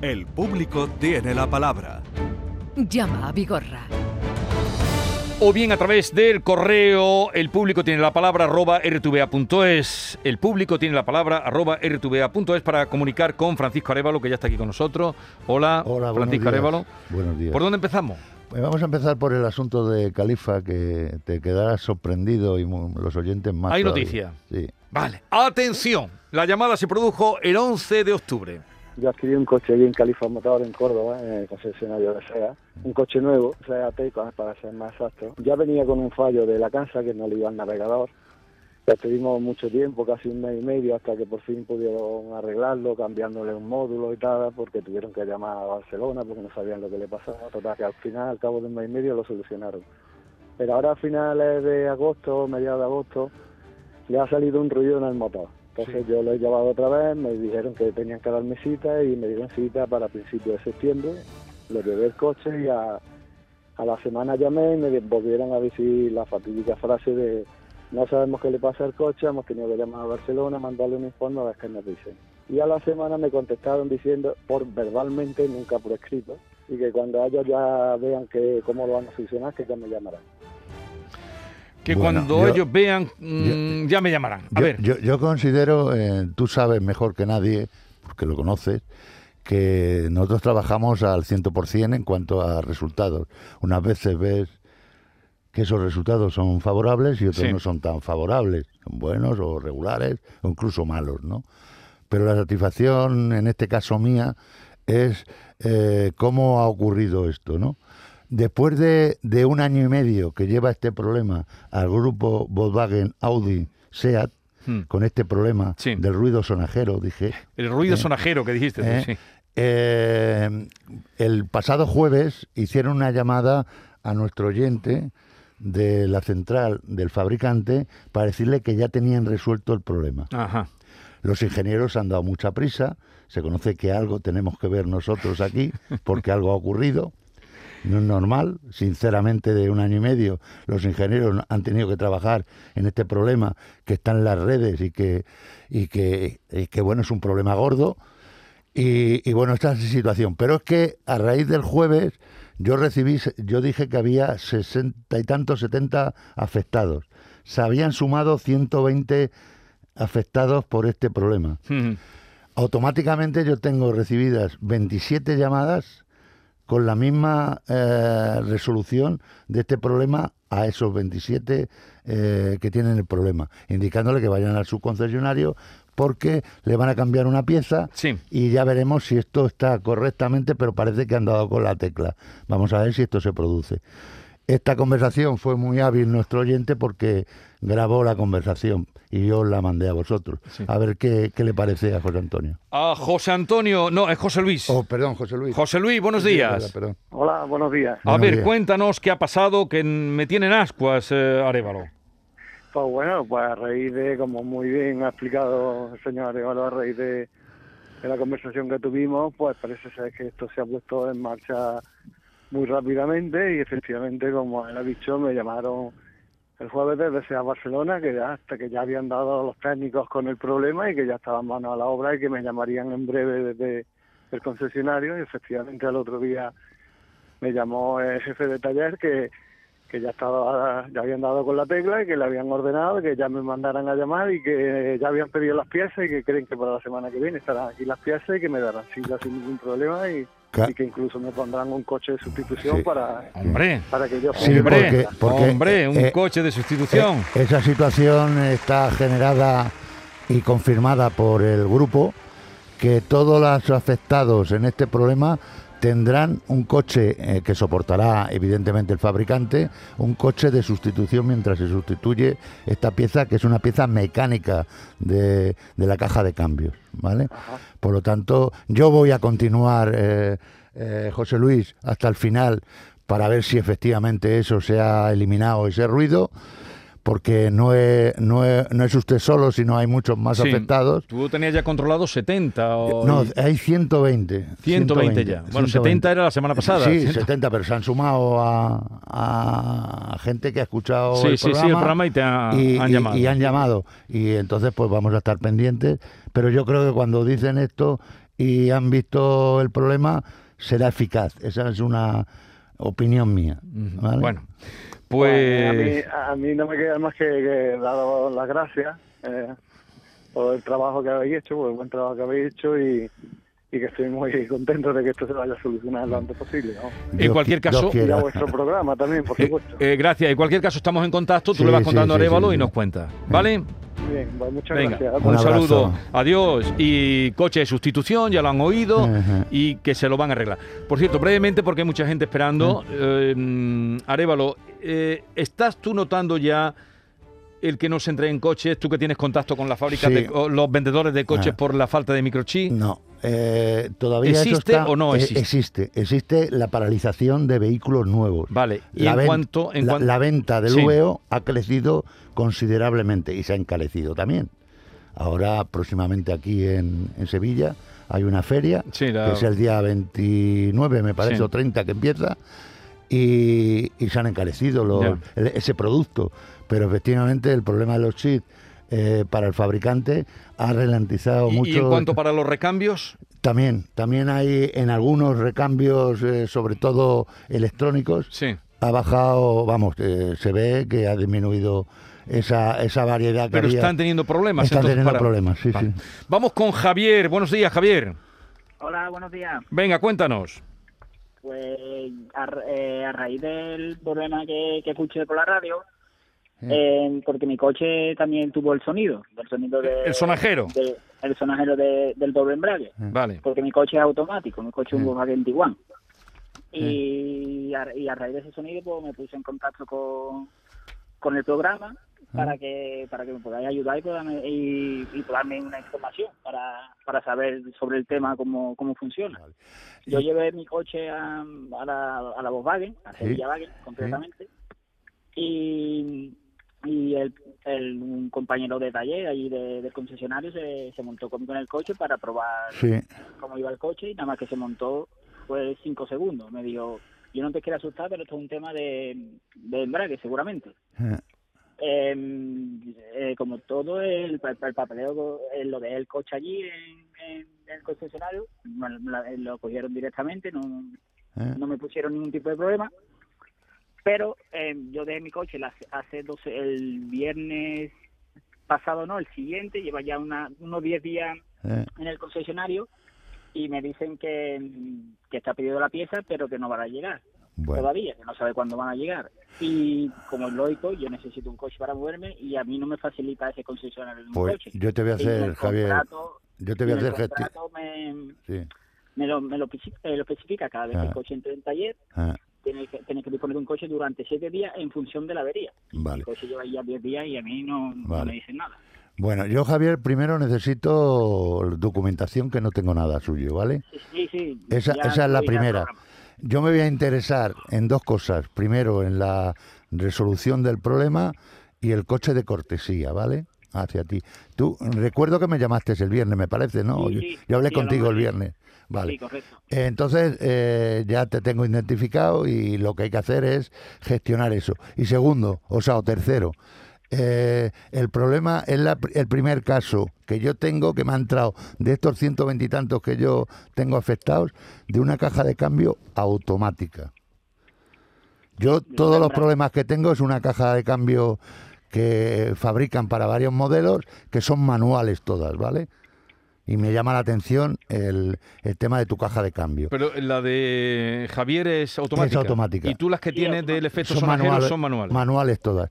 El público tiene la palabra. Llama a Vigorra. O bien a través del correo, el público tiene la palabra arroba rtva.es. El público tiene la palabra arroba rtva.es para comunicar con Francisco Arevalo, que ya está aquí con nosotros. Hola, Hola, buenos Francisco días. Arevalo. Buenos días. ¿Por dónde empezamos? Pues vamos a empezar por el asunto de Califa, que te quedarás sorprendido y los oyentes más. Hay todavía. noticia. Sí. Vale, atención. La llamada se produjo el 11 de octubre. Yo adquirí un coche allí en Califa Motor, en Córdoba, en el concesionario de SEA. Un coche nuevo, SEA Taycan, para ser más exacto. Ya venía con un fallo de la casa que no le iba al navegador. Estuvimos mucho tiempo, casi un mes y medio, hasta que por fin pudieron arreglarlo, cambiándole un módulo y tal, porque tuvieron que llamar a Barcelona porque no sabían lo que le pasaba. Total, que al final, al cabo de un mes y medio, lo solucionaron. Pero ahora a finales de agosto, mediados de agosto, le ha salido un ruido en el motor. Entonces yo lo he llevado otra vez, me dijeron que tenían que darme cita y me dieron cita para principios de septiembre. Lo llevé el coche y a, a la semana llamé y me volvieron a decir la fatídica frase de no sabemos qué le pasa al coche, hemos tenido que llamar a Barcelona, mandarle un informe a ver qué nos dicen. Y a la semana me contestaron diciendo, por verbalmente, nunca por escrito, y que cuando ellos ya vean que cómo lo van a solucionar, que ya me llamarán. Que Bueno, cuando yo- ellos vean, mm, ya me llamarán. A yo, ver, yo, yo considero, eh, tú sabes mejor que nadie, porque lo conoces, que nosotros trabajamos al 100% en cuanto a resultados. Unas veces ves que esos resultados son favorables y otros Sí. no son tan favorables, son buenos o regulares o incluso malos, ¿no? Pero la satisfacción, en este caso mía, es eh, cómo ha ocurrido esto, ¿no? Después de, de un año y medio que lleva este problema al grupo Volkswagen Audi SEAT, Hmm. con este problema Sí. del ruido sonajero, dije, el ruido eh, sonajero que dijiste. ¿eh? sí. Eh, el pasado jueves hicieron una llamada a nuestro oyente de la central del fabricante para decirle que ya tenían resuelto el problema. Ajá. Los ingenieros han dado mucha prisa, se conoce que algo tenemos que ver nosotros aquí, porque algo ha ocurrido. No es normal, sinceramente, de un año y medio los ingenieros han tenido que trabajar en este problema que está en las redes y que, y que, y que bueno, es un problema gordo. Y, y bueno, esta es la situación. Pero es que a raíz del jueves yo recibí, yo dije que había sesenta y tantos, 70 afectados. Se habían sumado 120 afectados por este problema. Mm. Automáticamente yo tengo recibidas 27 llamadas con la misma eh, resolución de este problema a esos 27 eh, que tienen el problema, indicándole que vayan al subconcesionario porque le van a cambiar una pieza Sí. y ya veremos si esto está correctamente, pero parece que han dado con la tecla. Vamos a ver si esto se produce. Esta conversación fue muy hábil nuestro oyente porque grabó la conversación y yo la mandé a vosotros. Sí. A ver qué, qué le parece a José Antonio. A José Antonio, no, es José Luis. Oh, perdón, José Luis. José Luis, buenos Sí, días. perdón. Hola, buenos días. A Buenos ver, días. cuéntanos qué ha pasado, que me tienen ascuas, eh, Arevalo. Pues bueno, pues a raíz de, como muy bien ha explicado el señor Arevalo, a raíz de, de la conversación que tuvimos, pues parece ser que esto se ha puesto en marcha muy rápidamente y efectivamente, como él ha dicho, me llamaron el jueves desde SEA Barcelona, que ya, hasta que ya habían dado los técnicos con el problema y que ya estaban manos a la obra y que me llamarían en breve desde el concesionario. Y efectivamente al otro día me llamó el jefe de taller que que ya estaba ya habían dado con la tecla y que le habían ordenado que ya me mandaran a llamar y que ya habían pedido las piezas y que creen que para la semana que viene estarán aquí las piezas y que me darán cita sin ningún problema y, Y que incluso me pondrán un coche de sustitución Sí. para, Hombre, para que yo Sí, porque- porque, hombre, un eh, coche de sustitución. Eh, esa situación está generada y confirmada por el grupo que todos los afectados en este problema tendrán un coche eh, que soportará evidentemente el fabricante, un coche de sustitución mientras se sustituye esta pieza que es una pieza mecánica de, de la caja de cambios, ¿vale? Por lo tanto, yo voy a continuar, eh, eh, José Luis, hasta el final para ver si efectivamente eso se ha eliminado, ese ruido, porque no es, no es, no es usted solo, sino hay muchos más Sí, afectados. Tú tenías ya contrado 70 o... No, hay 120. 120 ya. Bueno, 70 era la semana pasada. Sí, 100. 70, pero se han sumado a, a gente que ha escuchado Sí, el sí, programa. el programa y te ha- y, han y- llamado. y han llamado. Y entonces pues vamos a estar pendientes. Pero yo creo que cuando dicen esto y han visto el problema, será eficaz. Esa es una opinión mía. ¿vale? Bueno, Pues, a, mí, a mí no me queda más que, que daros las gracias eh, por el trabajo que habéis hecho, por el buen trabajo que habéis hecho y, y que estoy muy contento de que esto se vaya a solucionar lo antes posible. ¿no? En cualquier caso- Y a vuestro programa también, por Eh, supuesto. eh, gracias. En cualquier caso, estamos en contacto. Tú Sí, le vas sí, contando a sí, Arevalo sí, y nos cuenta. ¿Vale? Bien, muchas Venga, gracias. un, saludo. Adiós. Y coche de sustitución, ya lo han oído. Y que se lo van a arreglar. Por cierto, brevemente, porque hay mucha gente esperando, eh, mm, Arevalo, eh, ¿estás tú notando ya el que no se entreguen coches? Tú que tienes contacto con las fábricas, Sí. de co- los vendedores de coches Ah. por la falta de microchip. No, eh, todavía eso ¿Existe está- o no eh, existe? existe. Existe la paralización de vehículos nuevos. Vale, y la, en ven- cuanto... En la, cuan- la venta del Sí. VO ha crecido considerablemente y se ha encarecido también. Ahora, próximamente aquí en, en Sevilla, hay una feria, Sí, la- que es el día 29, me parece, Sí. o 30 que empieza, y, y se han encarecido los- el- ese producto. Pero efectivamente el problema de los chips eh, para el fabricante ha ralentizado y, mucho. y en cuanto para los recambios, También, también hay en algunos recambios, eh, sobre todo electrónicos, sí. ha bajado, vamos, eh, se ve que ha disminuido esa, esa variedad que Pero había. están teniendo problemas. Están entonces, teniendo para- problemas, sí, Vale. sí. Vamos con Javier. Buenos días, Javier. Hola, buenos días. Venga, cuéntanos. Pues a, eh, a raíz del problema que, que escuché por la radio, eh, porque mi coche también tuvo el sonido, el sonido de, El sonajero. de- el sonajero de- del doble embrague, Vale. porque mi coche es automático, mi coche es un. Volkswagen Tiguan. Y a, y a raíz de ese sonido pues me puse en contacto con, con el programa para que para que me podáis ayudar y, y, y darme una información para, para saber sobre el tema cómo, cómo funciona. Yo llevé mi coche a, a, la, a la Volkswagen, a Sí. Sevilla Wagen concretamente, y, y el, el- un compañero de taller allí de- del concesionario se, se montó conmigo en el coche para probar Sí, cómo iba el coche y nada más que se montó fue cinco segundos. Me dijo, yo no te quiero asustar, pero esto es un tema de, de embrague seguramente. eh, Eh, eh, como todo el, pa- el papeleo, eh, lo de el coche allí en, en el concesionario, la- lo cogieron directamente, no, eh, no me pusieron ningún tipo de problema. Pero eh, yo dejé mi coche la- hace 12, el viernes pasado, no, el siguiente, lleva ya una, unos 10 días eh. en el concesionario y me dicen que, que está pedido la pieza, pero que no van a llegar Bueno, todavía, que no sabe cuándo van a llegar. Y como es lógico, yo necesito un coche para moverme y a mí no me facilita ese concesionario de un pues coche. yo te voy a hacer, Javier, contrato- yo te voy a hacer gestión. me, Sí, me lo, me lo, eh, lo especifica cada vez que Ah. el coche entre en taller, ah, tiene que, tiene que disponer de un coche durante siete días en función de la avería. vale. El coche lleva ya 10 días y a mí no, no Vale. me dicen nada. Bueno, yo, Javier, primero necesito documentación que no tengo nada suyo, ¿vale? Sí, sí, sí, Esa, esa es la primera. Yo me voy a interesar en dos cosas. Primero, en la resolución del problema y el coche de cortesía, ¿vale? Hacia ti. Tú, recuerdo que me llamaste el viernes, me parece, ¿no? Sí, yo, sí, yo hablé sí, contigo el viernes. Vale. Sí, correcto. Entonces, eh, ya te tengo identificado y lo que hay que hacer es gestionar eso. Y segundo, o sea, o tercero, eh, el problema es la el primer caso que yo tengo, que me ha entrado de estos 120 y tantos que yo tengo afectados, de una caja de cambio automática. Yo todos los problemas que tengo es una caja de cambio que fabrican para varios modelos, que son manuales todas, ¿vale? Y me llama la atención el, el tema de tu caja de cambio. Pero la de Javier es automática. automática. Y tú las que Sí, tienes del efecto son manuales. Manuales todas.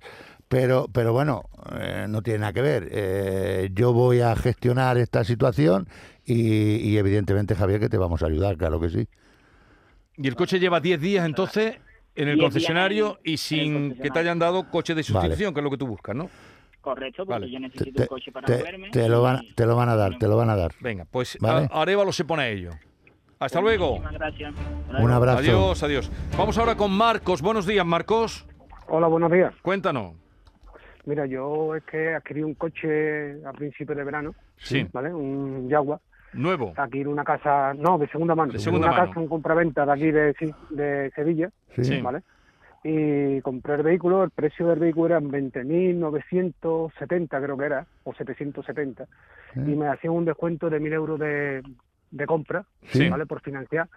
Pero, pero bueno, eh, no tiene nada que ver. Eh, yo voy a gestionar esta situación y, y evidentemente, Javier, que te vamos a ayudar, claro que sí. y el coche lleva 10 días entonces en el 10 días concesionario en- y sin que te hayan dado coche de sustitución, que es lo que tú buscas, ¿no? Correcto, porque Vale. yo Te, necesito te- un coche para te- moverme. te lo van, y- te lo van a dar, te lo van a dar. Venga, pues Vale. Arevalo se pone a ello. Hasta luego. Muchísimas gracias. Un abrazo. Adiós, adiós. Vamos ahora con Marcos. Buenos días, Marcos. Hola, buenos días. Cuéntanos. Mira, yo es que adquirí un coche a principios de verano, Sí. ¿vale? Un Jaguar, Nuevo. aquí en una casa, no, de segunda mano, De segunda en una mano. casa, un compraventa de aquí de, Sevilla, Sí. ¿vale? Y compré el vehículo, el precio del vehículo era 20.970 creo que era, o 770, y me hacían un descuento de 1.000 euros de, de compra, Sí. ¿vale? Por financiar.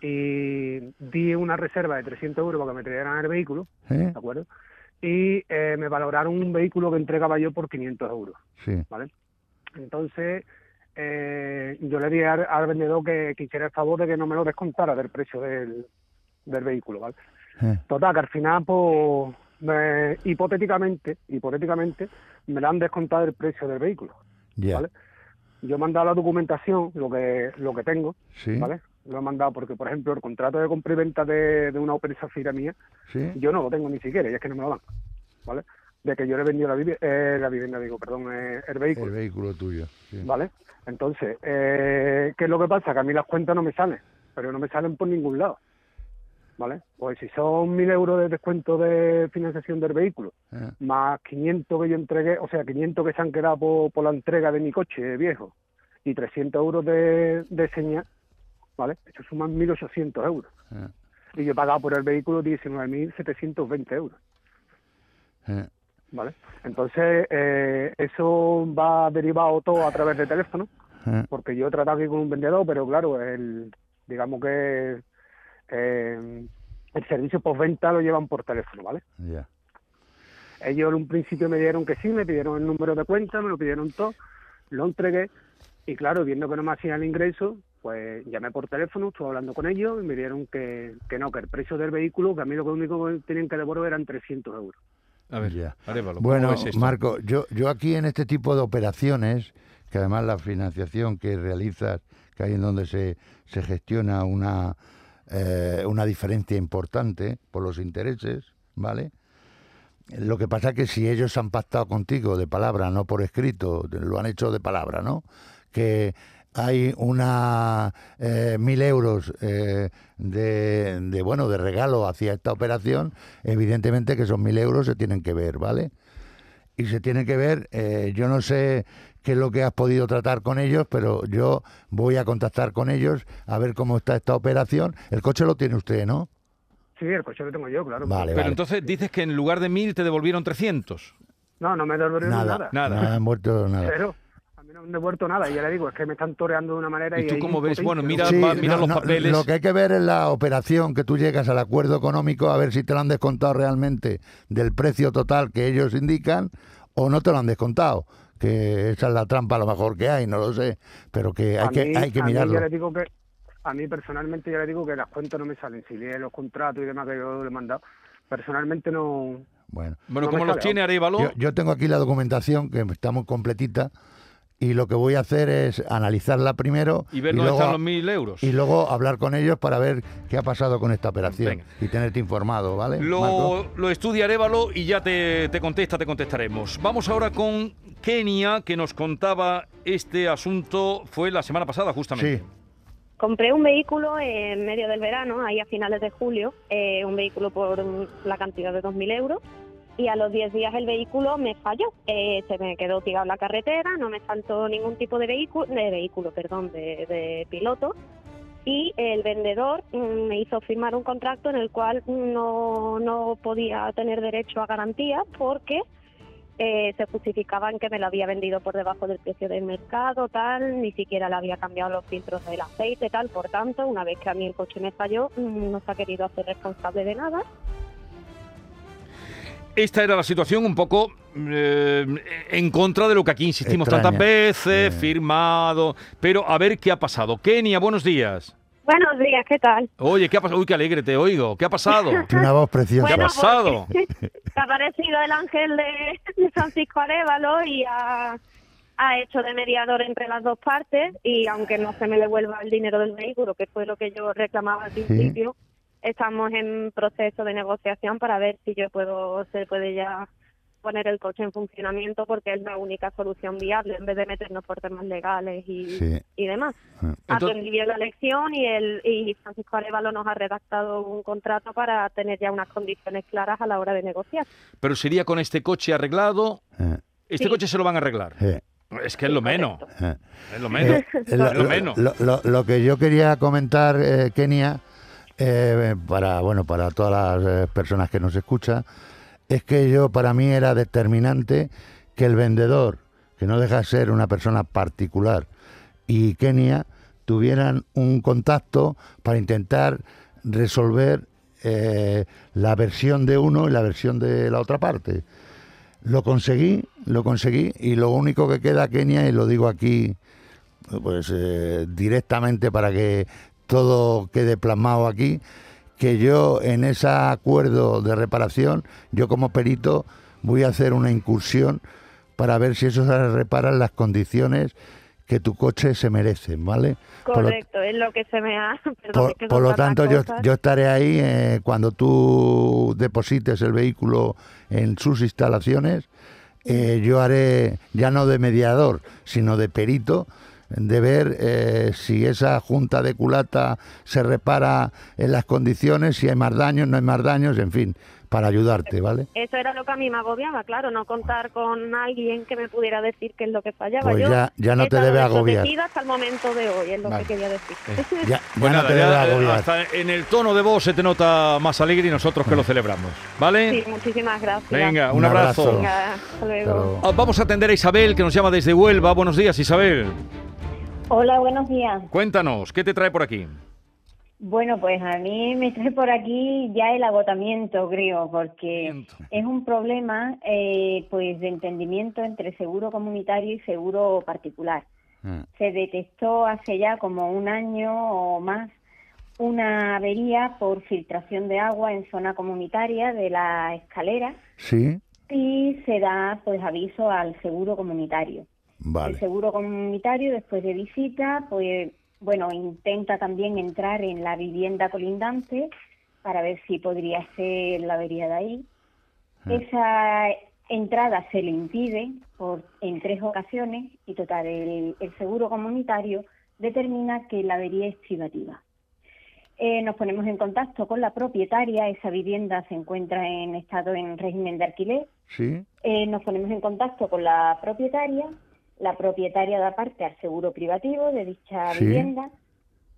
Y di una reserva de 300 euros para que me trajeran el vehículo, ¿Eh? ¿de acuerdo? Y eh, me valoraron un vehículo que entregaba yo por 500 euros, Sí. ¿vale? Entonces, eh, yo le di al, al vendedor que, que hiciera el favor de que no me lo descontara del precio del, del vehículo, ¿vale? Total, que al final, pues, me- hipotéticamente, hipotéticamente, me le han descontado el precio del vehículo, Ya. ¿vale? Yo he mandado la documentación, lo que lo que tengo, Sí. ¿vale? Lo he mandado porque, por ejemplo, el contrato de compra y venta de, de una Opel Zafira mía, Sí. yo no lo tengo ni siquiera, y es que no me lo dan, ¿vale? De que yo le he vendido la, vivi- eh, la vivienda, digo, perdón, eh, el vehículo. El vehículo tuyo. sí. ¿Vale? Entonces, eh, ¿qué es lo que pasa? Que a mí las cuentas no me salen, pero no me salen por ningún lado. ¿Vale? Pues si son 1.000 euros de descuento de financiación del vehículo, Eh, más 500 que yo entregué, o sea, 500 que se han quedado por, por la entrega de mi coche viejo, y 300 euros de, de señal, ¿vale? Eso suman 1.800 euros. eh, Y yo he pagado por el vehículo 19.720 euros. eh. ¿Vale? Entonces, eh, eso va derivado todo a través de teléfono, porque yo he tratado aquí con un vendedor, pero claro, el, digamos que el servicio postventa lo llevan por teléfono, ¿vale? Ellos en un principio me dieron que sí, me pidieron el número de cuenta, me lo pidieron todo, lo entregué y claro, viendo que no me hacían el ingreso, pues llamé por teléfono, estuve hablando con ellos y me dieron que, que no, que el precio del vehículo, que a mí lo único que tenían que devolver eran 300 euros. A ver, Ya. Arévalo, ¿cómo Bueno? Marco, yo, yo aquí en este tipo de operaciones, que además la financiación que realizas, que hay en donde se, se gestiona una, eh, una diferencia importante por los intereses, ¿vale? Lo que pasa es que si ellos han pactado contigo de palabra, no por escrito, lo han hecho de palabra, ¿no? Que hay una eh, mil euros eh, de, de, bueno de regalo hacia esta operación, evidentemente que esos mil euros se tienen que ver, ¿vale? Y se tiene que ver, eh, yo no sé qué es lo que has podido tratar con ellos, pero yo voy a contactar con ellos a ver cómo está esta operación. El coche lo tiene usted, ¿no? Sí, el coche lo tengo yo, claro. Vale, Pero vale. entonces dices que en lugar de 1.000 te devolvieron 300. No, no me devolvieron Nada, nada. Nada. Han muerto nada. Cero. Han devuelto nada. Y ya le digo, es que me están toreando de una manera. ¿Y Y, tú cómo ves? Bueno, ¿no? mira- Sí, va- mira los papeles. Lo que hay que ver es la operación, que tú llegas al acuerdo económico, a ver si te lo han descontado realmente del precio total que ellos indican o no te lo han descontado. Que esa es la trampa a lo mejor que hay, no lo sé, pero que hay que, hay que a mí mirarlo. ya le digo que a mí personalmente ya le digo que las cuentas no me salen. Si lee los contratos y demás que yo le he mandado, personalmente no. Bueno, Bueno, No ¿cómo me los tiene Arevalo? yo, yo tengo aquí la documentación que está muy completita y lo que voy a hacer es analizarla primero Y ver dónde luego, están los 1.000 euros. y luego hablar con ellos para ver qué ha pasado con esta operación Venga. y tenerte informado, ¿vale? Lo, lo estudia Arevalo y ya te, te contesta, te contestaremos. Vamos ahora con Kenia, que nos contaba este asunto, fue la semana pasada justamente. Sí. Compré un vehículo en medio del verano, ahí a finales de julio, eh, un vehículo por la cantidad de 2.000 euros, y a los 10 días el vehículo me falló. Eh, se me quedó tirado en la carretera, no me saltó ningún tipo de vehículo, de vehículo, perdón, de, de piloto, y el vendedor mm, me hizo firmar un contrato en el cual no, no podía tener derecho a garantía porque eh, se justificaban que me lo había vendido por debajo del precio del mercado, tal, ni siquiera le había cambiado los filtros del aceite, tal. Por tanto, una vez que a mí el coche me falló, mm, no se ha querido hacer responsable de nada. Esta era la situación un poco eh, en contra de lo que aquí insistimos Extraña. tantas veces, firmado. Pero a ver qué ha pasado. Kenia, buenos días. Buenos días, ¿qué tal? Oye, ¿qué ha pasado? Uy, qué alegre te oigo. ¿Qué ha pasado? Tiene una voz preciosa. ¿Qué ha Bueno, pasado? te ha aparecido el ángel de, de Francisco Arevalo y ha, ha hecho de mediador entre las dos partes y aunque no se me devuelva el dinero del vehículo, que fue lo que yo reclamaba al principio, estamos en proceso de negociación para ver si yo puedo, se puede ya poner el coche en funcionamiento porque es la única solución viable en vez de meternos por temas legales y, Sí. y demás. Ah. Entonces- Aprendí bien la lección y, el, y Francisco Arevalo nos ha redactado un contrato para tener ya unas condiciones claras a la hora de negociar. Pero sería con este coche arreglado. Eh, Este Sí. coche se lo van a arreglar. eh, Es que es lo menos. eh. Es lo menos. Eh, lo, lo- lo- lo que yo quería comentar, eh, Kenia, eh, para bueno para todas las eh, personas que nos escuchan, es que yo para mí era determinante que el vendedor, que no deja de ser una persona particular, y Kenia tuvieran un contacto para intentar resolver eh, la versión de uno y la versión de la otra parte. Lo conseguí, lo conseguí y lo único que queda, Kenia, y lo digo aquí pues directamente para que todo quede plasmado aquí, que yo en ese acuerdo de reparación, yo como perito voy a hacer una incursión para ver si eso se repara en las condiciones que tu coche se merece, ¿vale? Lo- Correcto, es lo que se me ha... perdón, por, lo tanto, yo estaré ahí eh, cuando tú deposites el vehículo en sus instalaciones. eh, yo haré ya no de mediador, sino de perito, de ver eh, si esa junta de culata se repara en las condiciones, si hay más daños, no hay más daños, en fin, para ayudarte, ¿vale? Eso era lo que a mí me agobiaba, claro, no contar con alguien que me pudiera decir qué es lo que fallaba. Pues Yo ya- ya no te debe agobiar. hasta el momento de hoy, es lo Vale. que quería decir. Ya, ya Pues no nada, te ya, debe eh, agobiar. hasta en el tono de voz se te nota más alegre y nosotros que lo celebramos. ¿Vale? Sí, muchísimas gracias. Venga, un, Un abrazo. abrazo. Venga, hasta luego. Hasta luego. Ah, Vamos a atender a Isabel, que nos llama desde Huelva. Buenos días, Isabel. Hola, buenos días. Cuéntanos, ¿qué te trae por aquí? Bueno, pues a mí me trae por aquí ya el agotamiento, creo, porque es un problema eh, pues de entendimiento entre seguro comunitario y seguro particular. Mm. Se detectó hace ya como un año o más una avería por filtración de agua en zona comunitaria de la escalera Sí, y se da pues aviso al seguro comunitario. El vale. seguro comunitario, después de visita, pues, bueno, intenta también entrar en la vivienda colindante para ver si podría ser la avería de ahí. Esa entrada se le impide por, en tres ocasiones y, total, el, el seguro comunitario determina que la avería es privativa. Eh, nos ponemos en contacto con la propietaria, esa vivienda se encuentra en estado en régimen de alquiler, Sí, eh, nos ponemos en contacto con la propietaria, la propietaria da parte al seguro privativo de dicha Sí. vivienda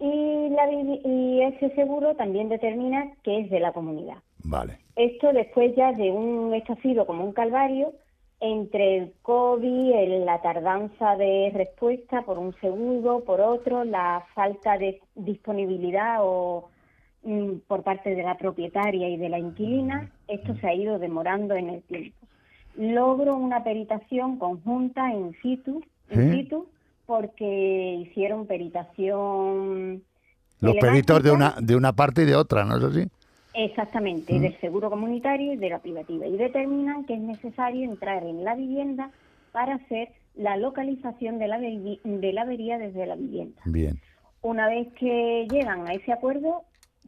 y, la y ese seguro también determina que es de la comunidad. vale. Esto después ya de un, esto ha sido como un calvario entre el COVID, el- la tardanza de respuesta por un seguro, por otro, la falta de disponibilidad o mm, por parte de la propietaria y de la inquilina, esto se ha ido demorando en el tiempo. Logro una peritación conjunta in situ, in situ porque hicieron peritación Los peritos de una, de una parte y de otra, ¿no es así? Exactamente, del seguro comunitario y de la privativa. Y determinan que es necesario entrar en la vivienda para hacer la localización de la, de la avería desde la vivienda. Bien. Una vez que llegan a ese acuerdo,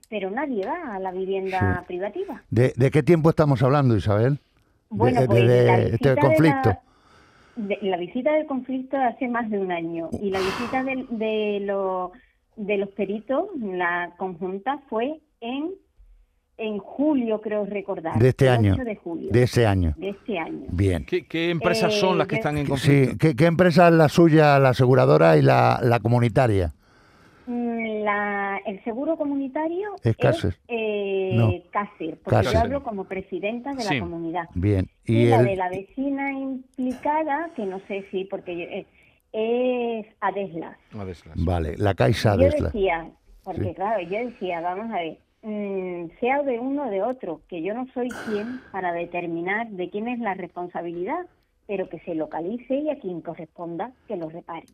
pero nadie va a la vivienda Sí. privativa. ¿De, de qué tiempo estamos hablando, Isabel? De- Bueno, de, pues de la este visita de conflicto. la- de- la visita del conflicto hace más de un año y la visita de, lo- de los peritos, la conjunta, fue en, en julio, creo recordar. De este año. 8 de julio. De ese año. de este año. Bien. ¿Qué, qué empresas Eh, son las que yo- están en conflicto? Sí, ¿qué, qué empresa es la suya, la aseguradora y la, la comunitaria? Mm, La, el seguro comunitario Es Cácer. eh, No. Cácer, porque Cácer. yo hablo como presidenta de Sí. la comunidad. Bien. Y, Y la el, de la vecina implicada, que no sé si, porque yo- eh, es Adeslas. Esas. Vale, la Caixa Yo de Esla. decía, porque Sí. claro, yo decía, vamos a ver, mm, sea de uno o de otro, que yo no soy quien para determinar de quién es la responsabilidad, pero que se localice y a quien corresponda que lo repare.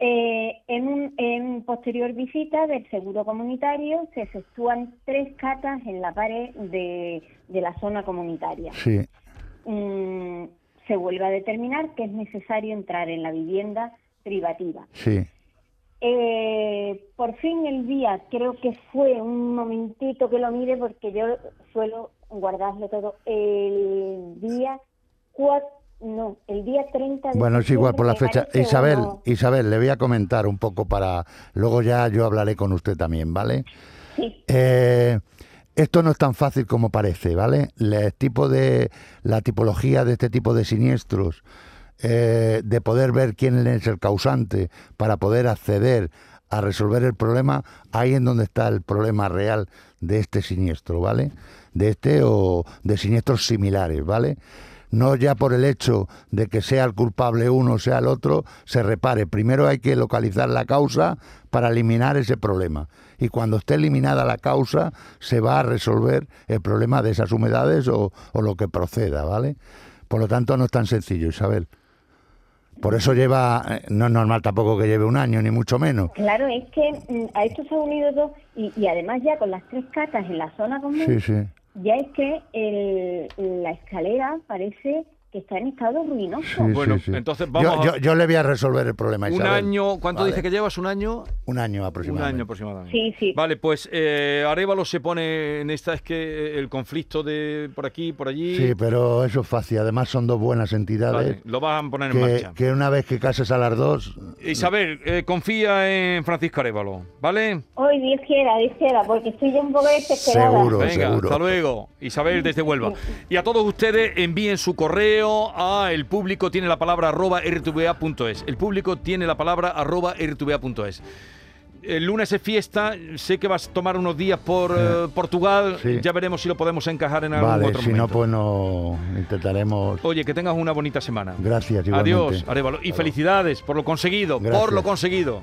Eh, en, un, en posterior visita del seguro comunitario se efectúan tres catas en la pared de, de la zona comunitaria. Sí, Mm, se vuelve a determinar que es necesario entrar en la vivienda privativa. sí. Eh, por fin el día, creo que fue un momentito que lo mire porque yo suelo guardarlo todo. El día 4, no, el día 30 de Bueno, es igual por la fecha. Isabel, no. Isabel, le voy a comentar un poco para... Luego ya yo hablaré con usted también, ¿vale? Sí, Eh, esto no es tan fácil como parece, ¿vale? El tipo de, la tipología de este tipo de siniestros, eh, de poder ver quién es el causante para poder acceder a resolver el problema, ahí en donde está el problema real de este siniestro, ¿vale? De este o de siniestros similares, ¿vale? No ya por el hecho de que sea el culpable uno o sea el otro, se repare. Primero hay que localizar la causa para eliminar ese problema. Y cuando esté eliminada la causa, se va a resolver el problema de esas humedades o, o lo que proceda, ¿vale? Por lo tanto, no es tan sencillo, Isabel. Por eso lleva, eh, no es normal tampoco que lleve un año, ni mucho menos. Claro, es que mm, a esto se han unido dos y, y además ya con las tres catas en la zona común, Sí, sí. Ya es que el- la escalera parece que está en estado ruinoso. sí, Bueno, sí, sí. entonces vamos yo, a- yo, yo le voy a resolver el problema, Un año, ¿cuánto Vale. dice que llevas? ¿Un año? Un año Un aproximadamente. año aproximadamente. Sí, sí. Vale, pues eh, Arevalo se pone en esta, es que el conflicto de por aquí, por allí, Sí, pero eso es fácil. Además son dos buenas entidades vale, lo van a poner en marcha. que una vez que cases a las dos, Isabel, eh, confía en Francisco Arevalo, ¿vale? Hoy Dios quiera, Dios quiera, porque estoy ya un poco desesperada. Seguro. Venga, seguro. hasta luego. Isabel desde Huelva. Y a todos ustedes envíen su correo a el público tiene la palabra arroba rtva.es. El público tiene la palabra arroba rtva.es. El lunes es fiesta, sé que vas a tomar unos días por eh, Portugal, sí. ya veremos si lo podemos encajar en algún vale, otro si no, momento. pues no intentaremos. Oye, que tengas una bonita semana. Gracias, igualmente. Adiós, Arevalo. Y felicidades por lo conseguido, por lo conseguido.